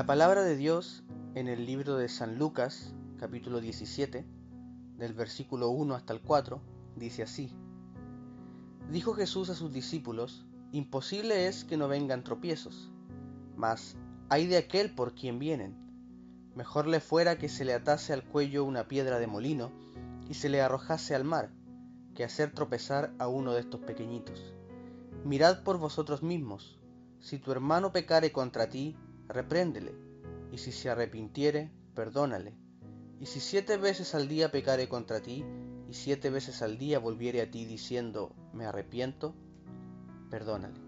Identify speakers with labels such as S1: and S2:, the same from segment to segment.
S1: La palabra de Dios en el libro de San Lucas, capítulo 17, del versículo 1 hasta el 4, dice así. Dijo Jesús a sus discípulos, Imposible es que no vengan tropiezos, mas hay de aquel por quien vienen. Mejor le fuera que se le atase al cuello una piedra de molino y se le arrojase al mar, que hacer tropezar a uno de estos pequeñitos. Mirad por vosotros mismos, si tu hermano pecare contra ti, repréndele, y si se arrepintiere, perdónale. Y si siete veces al día pecare contra ti, y siete veces al día volviere a ti diciendo, me arrepiento, perdónale.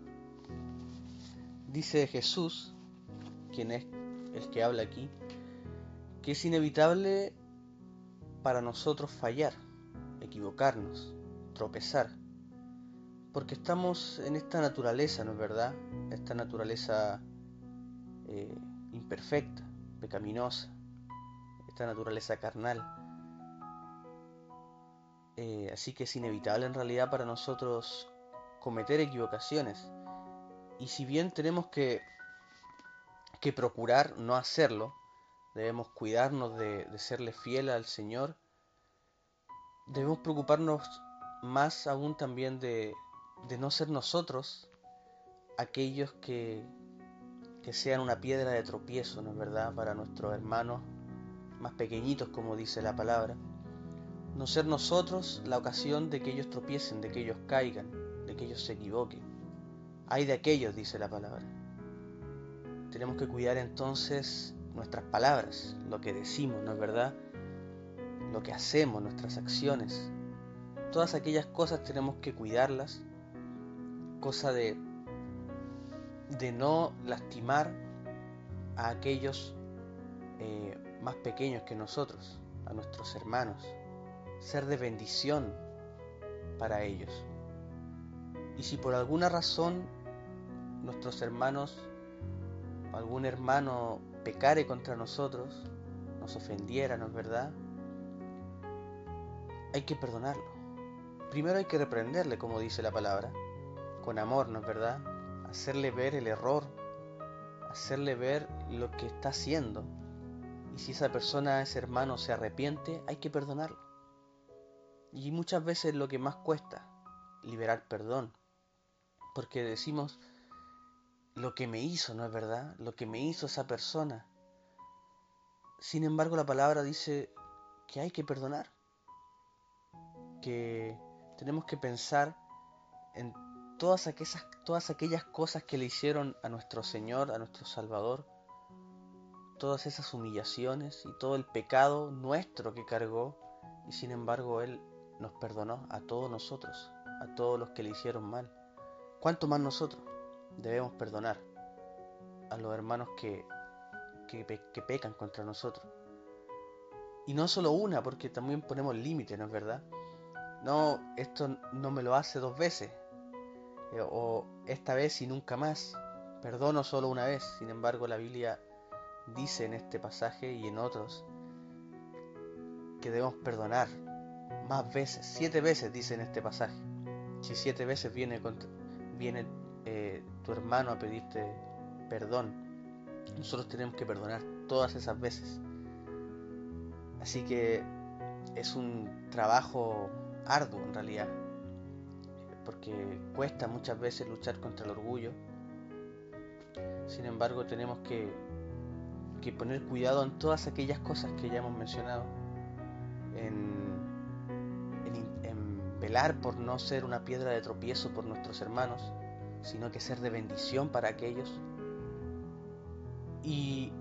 S1: Dice Jesús, quien es el que habla aquí, que es inevitable para nosotros fallar, equivocarnos, tropezar, porque estamos en esta naturaleza, ¿no es verdad? Esta naturaleza eh, imperfecta, pecaminosa, esta naturaleza carnal. Eh, así que es inevitable en realidad para nosotros cometer equivocaciones. Y si bien tenemos que, que procurar no hacerlo, debemos cuidarnos de, de serle fiel al Señor, debemos preocuparnos más aún también de, de no ser nosotros aquellos que, que sean una piedra de tropiezo, ¿no es verdad?, para nuestros hermanos más pequeñitos, como dice la palabra. No ser nosotros la ocasión de que ellos tropiecen, de que ellos caigan, de que ellos se equivoquen. Hay de aquellos, dice la palabra. Tenemos que cuidar entonces nuestras palabras, lo que decimos, ¿no es verdad? Lo que hacemos, nuestras acciones. Todas aquellas cosas tenemos que cuidarlas. Cosa de de no lastimar a aquellos eh, más pequeños que nosotros, a nuestros hermanos, ser de bendición para ellos. Y si por alguna razón nuestros hermanos, algún hermano pecare contra nosotros, nos ofendiera, ¿no es verdad? Hay que perdonarlo. Primero hay que reprenderle, como dice la palabra, con amor, ¿no es verdad? Hacerle ver el error, hacerle ver lo que está haciendo. Y si esa persona, ese hermano, se arrepiente, hay que perdonarlo. Y muchas veces lo que más cuesta, liberar perdón. Porque decimos, lo que me hizo, ¿no es verdad? Lo que me hizo esa persona. Sin embargo, la palabra dice que hay que perdonar. Que tenemos que pensar en todas aquellas, cosas que le hicieron a nuestro Señor, a nuestro Salvador, todas esas humillaciones y todo el pecado nuestro que cargó, y sin embargo Él nos perdonó a todos nosotros, a todos los que le hicieron mal. ¿Cuánto más nosotros debemos perdonar a los hermanos que, que, que pecan contra nosotros? Y no solo una, porque también ponemos límites, ¿no es verdad? No, esto no me lo hace dos veces, o esta vez y nunca más. Perdono solo una vez. Sin embargo, la Biblia dice en este pasaje y en otros que debemos perdonar más veces. Siete veces dice en este pasaje. Si siete veces viene, viene eh, tu hermano a pedirte perdón, nosotros tenemos que perdonar todas esas veces. Así que es un trabajo arduo en realidad porque cuesta muchas veces luchar contra el orgullo. Sin embargo, tenemos que, poner cuidado en todas aquellas cosas que ya hemos mencionado, en, velar por no ser una piedra de tropiezo por nuestros hermanos, sino que ser de bendición para aquellos. Y,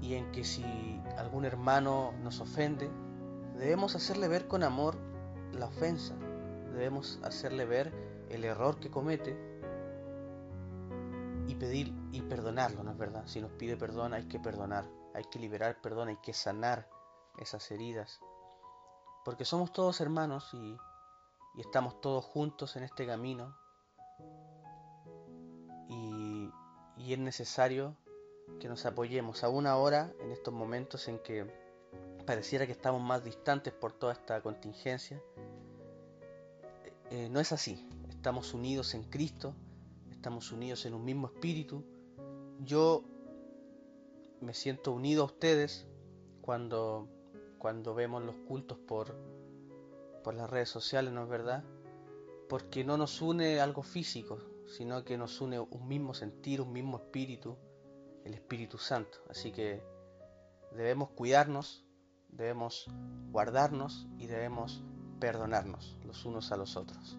S1: y en que si algún hermano nos ofende, debemos hacerle ver con amor la ofensa, debemos hacerle ver el error que comete y pedir y perdonarlo, ¿no es verdad? Si nos pide perdón hay que perdonar, hay que liberar perdón, hay que sanar esas heridas. Porque somos todos hermanos y, y estamos todos juntos en este camino. Y, y es necesario que nos apoyemos, aún ahora, en estos momentos en que pareciera que estamos más distantes por toda esta contingencia eh, no es así. Estamos unidos en Cristo, estamos unidos en un mismo espíritu. Yo me siento unido a ustedes cuando, cuando vemos los cultos por, por las redes sociales, ¿no es verdad? Porque no nos une algo físico, sino que nos une un mismo sentir, un mismo espíritu, el Espíritu Santo. Así que debemos cuidarnos, debemos guardarnos y debemos perdonarnos los unos a los otros.